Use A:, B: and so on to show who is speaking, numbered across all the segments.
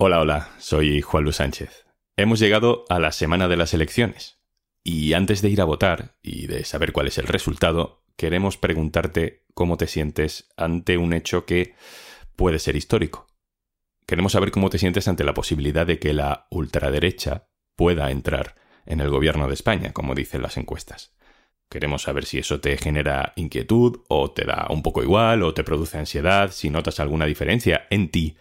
A: Hola, hola, soy Juan Luis Sánchez. Hemos llegado a la semana de las elecciones. Y antes de ir a votar y de saber cuál es el resultado, queremos preguntarte cómo te sientes ante un hecho que puede ser histórico. Queremos saber cómo te sientes ante la posibilidad de que la ultraderecha pueda entrar en el gobierno de España, como dicen las encuestas. Queremos saber si eso te genera inquietud o te da un poco igual o te produce ansiedad, si notas alguna diferencia en ti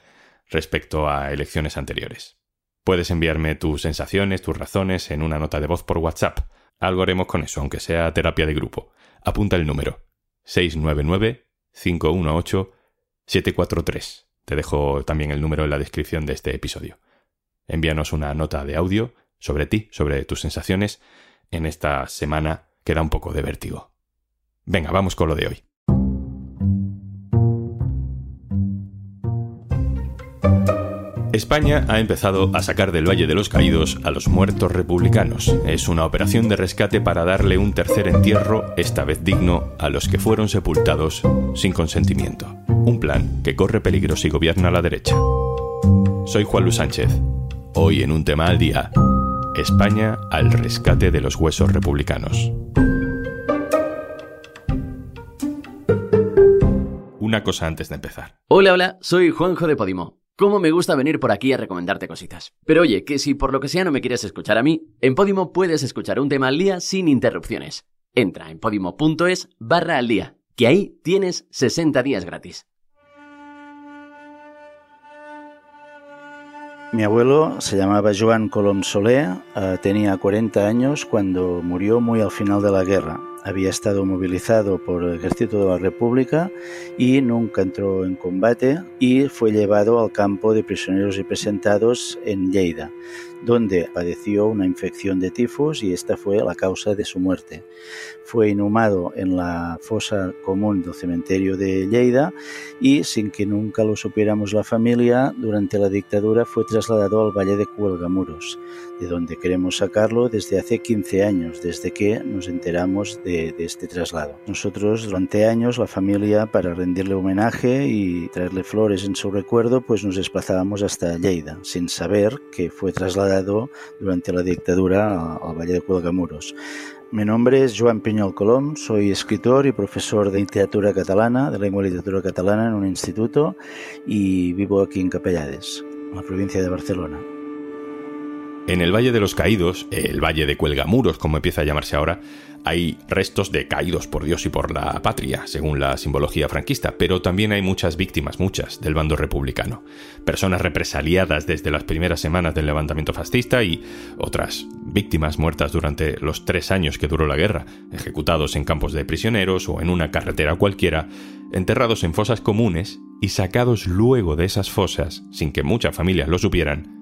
A: respecto a elecciones anteriores. Puedes enviarme tus sensaciones, tus razones en una nota de voz por WhatsApp. Algo haremos con eso, aunque sea terapia de grupo. Apunta el número 699-518-743. Te dejo también el número en la descripción de este episodio. Envíanos una nota de audio sobre ti, sobre tus sensaciones, en esta semana que da un poco de vértigo. Venga, vamos con lo de hoy. España ha empezado a sacar del Valle de los Caídos a los muertos republicanos. Es una operación de rescate para darle un tercer entierro, esta vez digno, a los que fueron sepultados sin consentimiento. Un plan que corre peligro si gobierna la derecha. Soy Juan Luis Sánchez. Hoy en un tema al día, España al rescate de los huesos republicanos. Una cosa antes de empezar.
B: Hola, hola, soy Juanjo de Podimo. Cómo me gusta venir por aquí a recomendarte cositas. Pero oye, que si por lo que sea no me quieres escuchar a mí, en Podimo puedes escuchar un tema al día sin interrupciones. Entra en podimo.es barra al día, que ahí tienes 60 días gratis.
C: Mi abuelo se llamaba Joan Colom Soler, eh, tenía 40 años cuando murió muy al final de la guerra había estado movilizado por el ejército de la República y nunca entró en combate y fue llevado al campo de prisioneros representados en Lleida, donde padeció una infección de tifus y esta fue la causa de su muerte. Fue inhumado en la fosa común del cementerio de Lleida y sin que nunca lo supiéramos la familia, durante la dictadura fue trasladado al Valle de Cuelgamuros, de donde queremos sacarlo desde hace 15 años, desde que nos enteramos de este traslado. Nosotros durante años, la familia, para rendirle homenaje y traerle flores en su recuerdo, pues nos desplazábamos hasta Lleida, sin saber que fue trasladado durante la dictadura al Valle de Cuelgamuros. Mi nombre es Joan Piñol Colom, soy escritor y profesor de literatura catalana, de lengua y literatura catalana en un instituto y vivo aquí en Capellades, en la provincia de Barcelona.
A: En el Valle de los Caídos, el Valle de Cuelgamuros, como empieza a llamarse ahora, hay restos de caídos por Dios y por la patria, según la simbología franquista, pero también hay muchas víctimas, muchas, del bando republicano. Personas represaliadas desde las primeras semanas del levantamiento fascista y otras víctimas muertas durante los tres años que duró la guerra, ejecutados en campos de prisioneros o en una carretera cualquiera, enterrados en fosas comunes y sacados luego de esas fosas, sin que muchas familias lo supieran,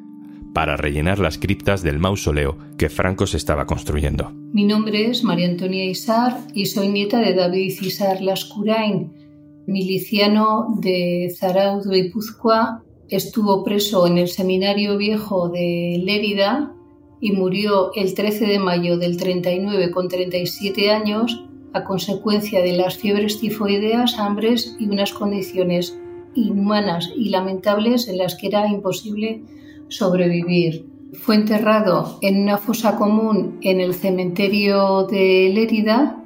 A: para rellenar las criptas del mausoleo que Franco se estaba construyendo.
D: Mi nombre es María Antonia Isar y soy nieta de David Isar Lascurain, miliciano de Zarauz, Guipúzcoa. Estuvo preso en el Seminario Viejo de Lérida y murió el 13 de mayo del 39 con 37 años a consecuencia de las fiebres tifoideas, hambres y unas condiciones inhumanas y lamentables en las que era imposible sobrevivir. Fue enterrado en una fosa común en el cementerio de Lérida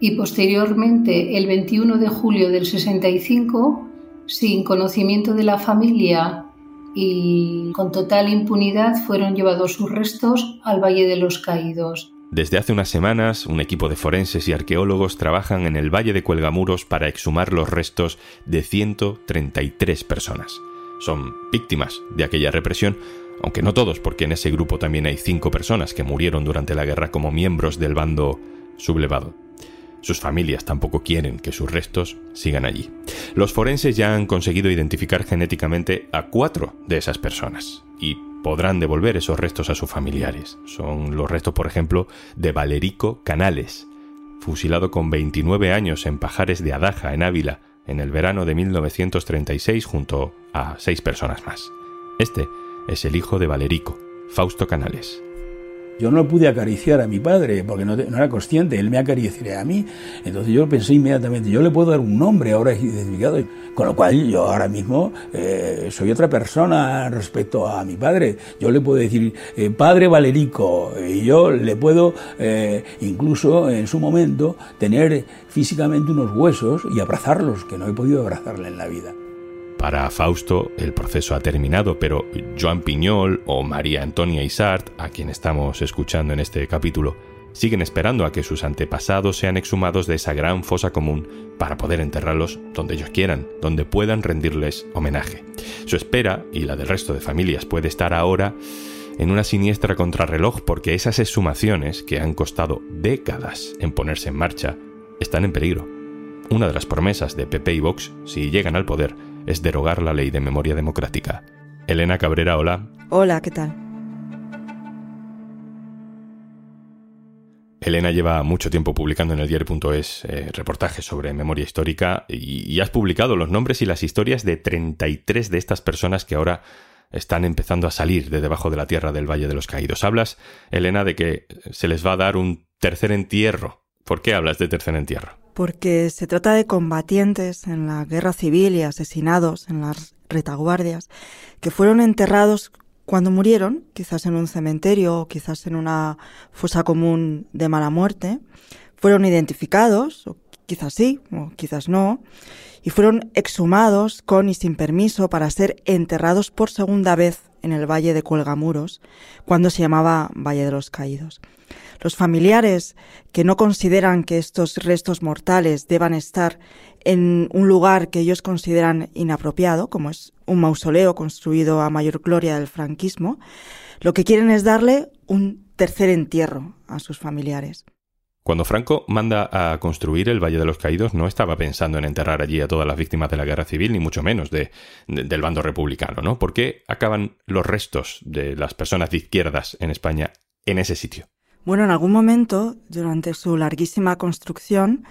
D: y posteriormente, el 21 de julio del 65, sin conocimiento de la familia y con total impunidad, fueron llevados sus restos al Valle de los Caídos.
A: Desde hace unas semanas, un equipo de forenses y arqueólogos trabajan en el Valle de Cuelgamuros para exhumar los restos de 133 personas son víctimas de aquella represión, aunque no todos, porque en ese grupo también hay cinco personas que murieron durante la guerra como miembros del bando sublevado. Sus familias tampoco quieren que sus restos sigan allí. Los forenses ya han conseguido identificar genéticamente a cuatro de esas personas y podrán devolver esos restos a sus familiares. Son los restos, por ejemplo, de Valerico Canales, fusilado con 29 años en Pajares de Adaja, en Ávila, en el verano de 1936 junto a seis personas más. Este es el hijo de Valerico, Fausto Canales.
E: Yo no pude acariciar a mi padre porque no, era consciente, él me acariciaría a mí. Entonces yo pensé inmediatamente, yo le puedo dar un nombre ahora identificado, con lo cual yo ahora mismo eh, soy otra persona respecto a mi padre. Yo le puedo decir, eh, padre Valerico, y yo le puedo eh, incluso en su momento tener físicamente unos huesos y abrazarlos, que no he podido abrazarle en la vida.
A: Para Fausto el proceso ha terminado, pero Joan Piñol o María Antonia Isart, a quien estamos escuchando en este capítulo, siguen esperando a que sus antepasados sean exhumados de esa gran fosa común para poder enterrarlos donde ellos quieran, donde puedan rendirles homenaje. Su espera, y la del resto de familias, puede estar ahora en una siniestra contrarreloj porque esas exhumaciones, que han costado décadas en ponerse en marcha, están en peligro. Una de las promesas de PP y Vox, si llegan al poder, es derogar la ley de memoria democrática. Elena Cabrera, hola.
F: Hola, ¿qué tal?
A: Elena lleva mucho tiempo publicando en el diario.es eh, reportajes sobre memoria histórica y, has publicado los nombres y las historias de 33 de estas personas que ahora están empezando a salir de debajo de la tierra del Valle de los Caídos. Hablas, Elena, de que se les va a dar un tercer entierro. ¿Por qué hablas de tercer entierro?
F: Porque se trata de combatientes en la guerra civil y asesinados en las retaguardias que fueron enterrados cuando murieron, quizás en un cementerio o quizás en una fosa común de mala muerte, fueron identificados, quizás sí, o quizás no, y fueron exhumados con y sin permiso para ser enterrados por segunda vez en el Valle de Cuelgamuros, cuando se llamaba Valle de los Caídos. Los familiares que no consideran que estos restos mortales deban estar en un lugar que ellos consideran inapropiado, como es un mausoleo construido a mayor gloria del franquismo, lo que quieren es darle un tercer entierro a sus familiares.
A: Cuando Franco manda a construir el Valle de los Caídos, no estaba pensando en enterrar allí a todas las víctimas de la guerra civil, ni mucho menos de, del bando republicano, ¿no? ¿Por qué acaban los restos de las personas de izquierdas en España en ese sitio?
F: Bueno, en algún momento, durante su larguísima construcción,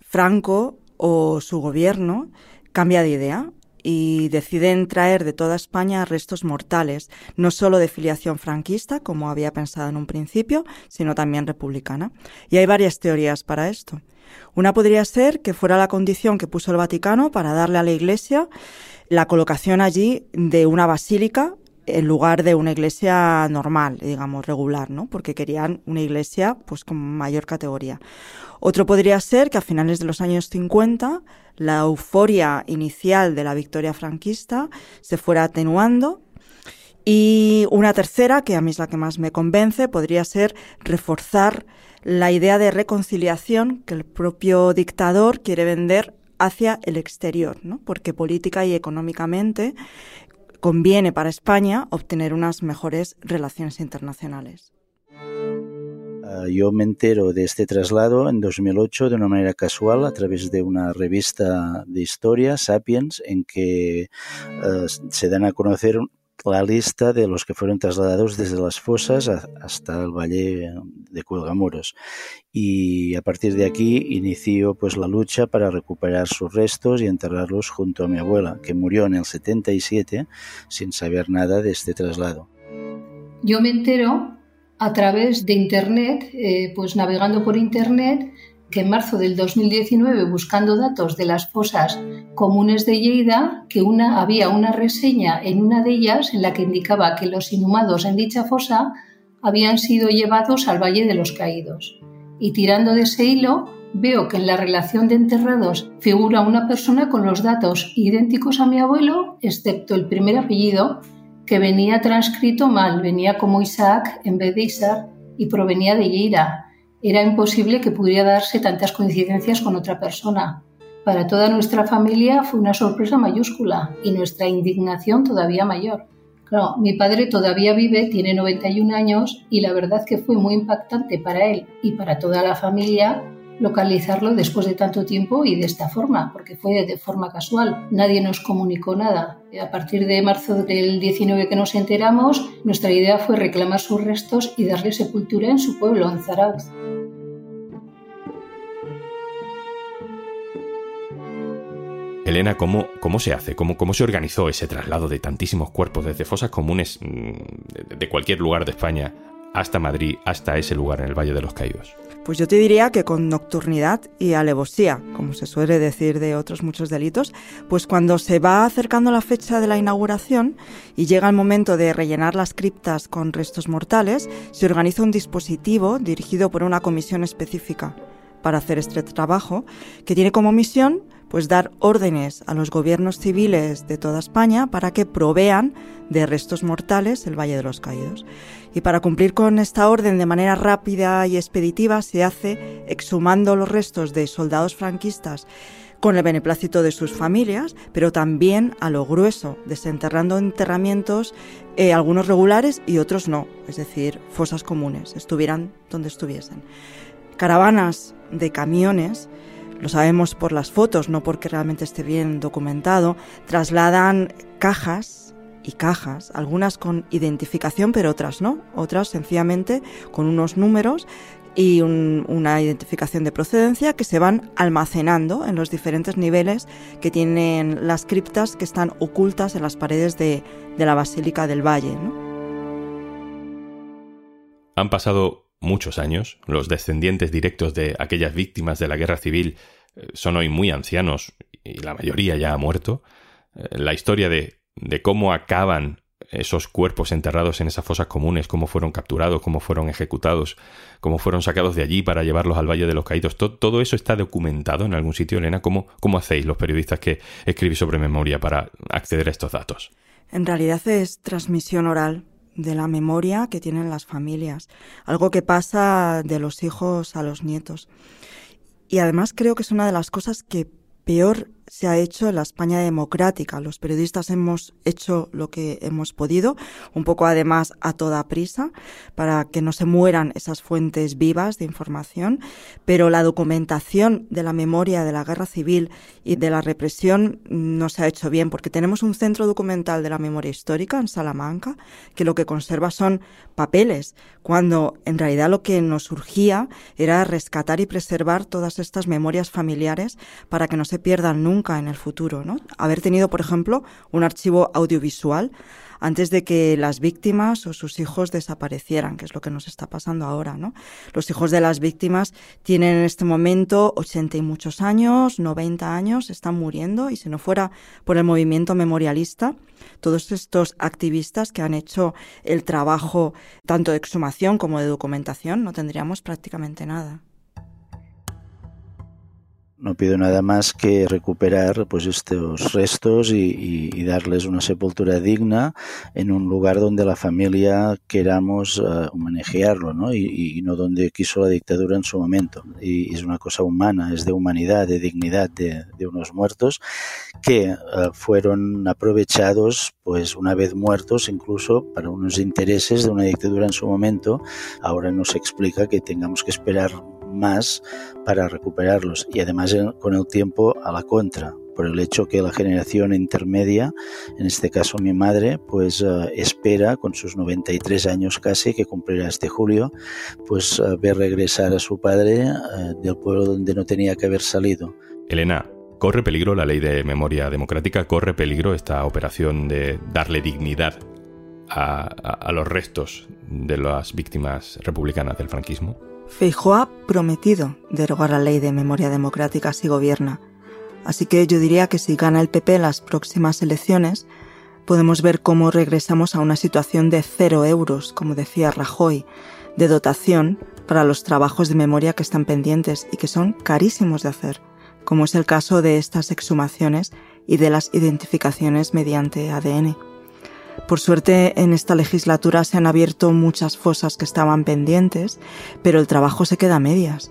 F: Franco o su gobierno cambia de idea y deciden traer de toda España restos mortales, no solo de filiación franquista, como había pensado en un principio, sino también republicana. Y hay varias teorías para esto. Una podría ser que fuera la condición que puso el Vaticano para darle a la Iglesia la colocación allí de una basílica en lugar de una iglesia normal, digamos, regular, ¿no? Porque querían una iglesia, pues, con mayor categoría. Otro podría ser que a finales de los años 50 la euforia inicial de la victoria franquista se fuera atenuando y una tercera, que a mí es la que más me convence, podría ser reforzar la idea de reconciliación que el propio dictador quiere vender hacia el exterior, ¿no? porque política y económicamente conviene para España obtener unas mejores relaciones internacionales.
C: Ah, yo me entero de este traslado en 2008 de una manera casual a través de una revista de historia, Sapiens, en que ah, se dan a conocer la lista de los que fueron trasladados desde las fosas hasta el valle de Cuelgamuros. Y a partir de aquí inició pues la lucha para recuperar sus restos y enterrarlos junto a mi abuela, que murió en el 77 sin saber nada de este traslado.
D: Yo me entero a través de Internet, eh, pues navegando por Internet, que en marzo del 2019, buscando datos de las fosas comunes de Lleida, que una, había una reseña en una de ellas en la que indicaba que los inhumados en dicha fosa habían sido llevados al Valle de los Caídos. Y tirando de ese hilo, veo que en la relación de enterrados figura una persona con los datos idénticos a mi abuelo, excepto el primer apellido, que venía transcrito mal, venía como Isaac en vez de Isaac y provenía de Lleida, era imposible que pudiera darse tantas coincidencias con otra persona. Para toda nuestra familia fue una sorpresa mayúscula y nuestra indignación todavía mayor. Claro, mi padre todavía vive, tiene 91 años y la verdad que fue muy impactante para él y para toda la familia localizarlo después de tanto tiempo y de esta forma, porque fue de forma casual. Nadie nos comunicó nada. A partir de marzo del 19 que nos enteramos, nuestra idea fue reclamar sus restos y darle sepultura en su pueblo, en Zarauz.
A: Elena, ¿cómo, cómo se hace? ¿Cómo, ¿Cómo se organizó ese traslado de tantísimos cuerpos desde fosas comunes mm, de cualquier lugar de España hasta Madrid, hasta ese lugar en el Valle de los Caídos?
F: Pues yo te diría que con nocturnidad y alevosía, como se suele decir de otros muchos delitos, pues cuando se va acercando la fecha de la inauguración y llega el momento de rellenar las criptas con restos mortales, se organiza un dispositivo dirigido por una comisión específica para hacer este trabajo, que tiene como misión pues dar órdenes a los gobiernos civiles de toda España para que provean de restos mortales el Valle de los Caídos. Y para cumplir con esta orden de manera rápida y expeditiva se hace exhumando los restos de soldados franquistas con el beneplácito de sus familias, pero también a lo grueso, desenterrando enterramientos, eh, algunos regulares y otros no, es decir, fosas comunes, estuvieran donde estuviesen. Caravanas de camiones, lo sabemos por las fotos, no porque realmente esté bien documentado, trasladan cajas y cajas, algunas con identificación, pero otras no, otras sencillamente con unos números y una identificación de procedencia que se van almacenando en los diferentes niveles que tienen las criptas que están ocultas en las paredes de, la Basílica del Valle.
A: Han pasado muchos años, los descendientes directos de aquellas víctimas de la guerra civil eh, son hoy muy ancianos y la mayoría ya ha muerto. Eh, la historia de cómo acaban esos cuerpos enterrados en esas fosas comunes, cómo fueron capturados, cómo fueron ejecutados, cómo fueron sacados de allí para llevarlos al Valle de los Caídos. Todo, eso está documentado en algún sitio, Elena. ¿Cómo, ¿Cómo hacéis los periodistas que escribís sobre memoria para acceder a estos datos?
F: En realidad es transmisión oral de la memoria que tienen las familias, algo que pasa de los hijos a los nietos. Y además creo que es una de las cosas que peor se ha hecho en la España democrática. Los periodistas hemos hecho lo que hemos podido, un poco además a toda prisa, para que no se mueran esas fuentes vivas de información, pero la documentación de la memoria de la guerra civil y de la represión no se ha hecho bien, porque tenemos un centro documental de la memoria histórica en Salamanca, que lo que conserva son papeles, cuando en realidad lo que nos surgía era rescatar y preservar todas estas memorias familiares para que no se pierdan nunca nunca en el futuro, ¿no? Haber tenido, por ejemplo, un archivo audiovisual antes de que las víctimas o sus hijos desaparecieran, que es lo que nos está pasando ahora, ¿no? Los hijos de las víctimas tienen en este momento 80 y muchos años, 90 años, están muriendo y si no fuera por el movimiento memorialista, todos estos activistas que han hecho el trabajo tanto de exhumación como de documentación, no tendríamos prácticamente nada.
C: No pido nada más que recuperar pues estos restos y, darles una sepultura digna en un lugar donde la familia queramos uh, ¿no? Y, no donde quiso la dictadura en su momento. Y es una cosa humana, es de humanidad, de dignidad de, unos muertos que uh, fueron aprovechados pues una vez muertos incluso para unos intereses de una dictadura en su momento. Ahora nos explica que tengamos que esperar más para recuperarlos y además con el tiempo a la contra por el hecho que la generación intermedia, en este caso mi madre, pues eh, espera con sus 93 años casi, que cumplirá este julio, pues eh, ver regresar a su padre eh, del pueblo donde no tenía que haber salido.
A: Elena, ¿corre peligro la ley de memoria democrática? ¿Corre peligro esta operación de darle dignidad a los restos de las víctimas republicanas del franquismo?
F: Feijóo ha prometido derogar la ley de memoria democrática si gobierna. Así que yo diría que si gana el PP las próximas elecciones, podemos ver cómo regresamos a una situación de cero euros, como decía Rajoy, de dotación para los trabajos de memoria que están pendientes y que son carísimos de hacer, como es el caso de estas exhumaciones y de las identificaciones mediante ADN. Por suerte, en esta legislatura se han abierto muchas fosas que estaban pendientes, pero el trabajo se queda a medias.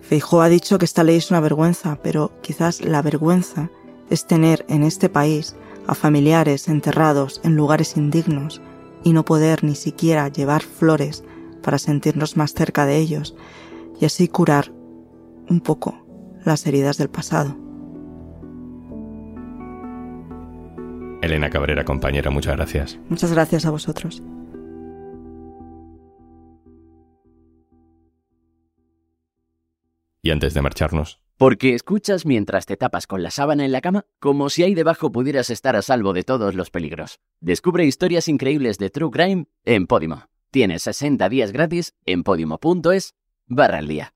F: Feijó ha dicho que esta ley es una vergüenza, pero quizás la vergüenza es tener en este país a familiares enterrados en lugares indignos y no poder ni siquiera llevar flores para sentirnos más cerca de ellos y así curar un poco las heridas del pasado.
A: Elena Cabrera, compañera, muchas gracias.
F: Muchas gracias a vosotros.
A: Y antes de marcharnos.
B: Porque escuchas mientras te tapas con la sábana en la cama, como si ahí debajo pudieras estar a salvo de todos los peligros. Descubre historias increíbles de True Crime en Podimo. Tienes 60 días gratis en podimo.es barra al día.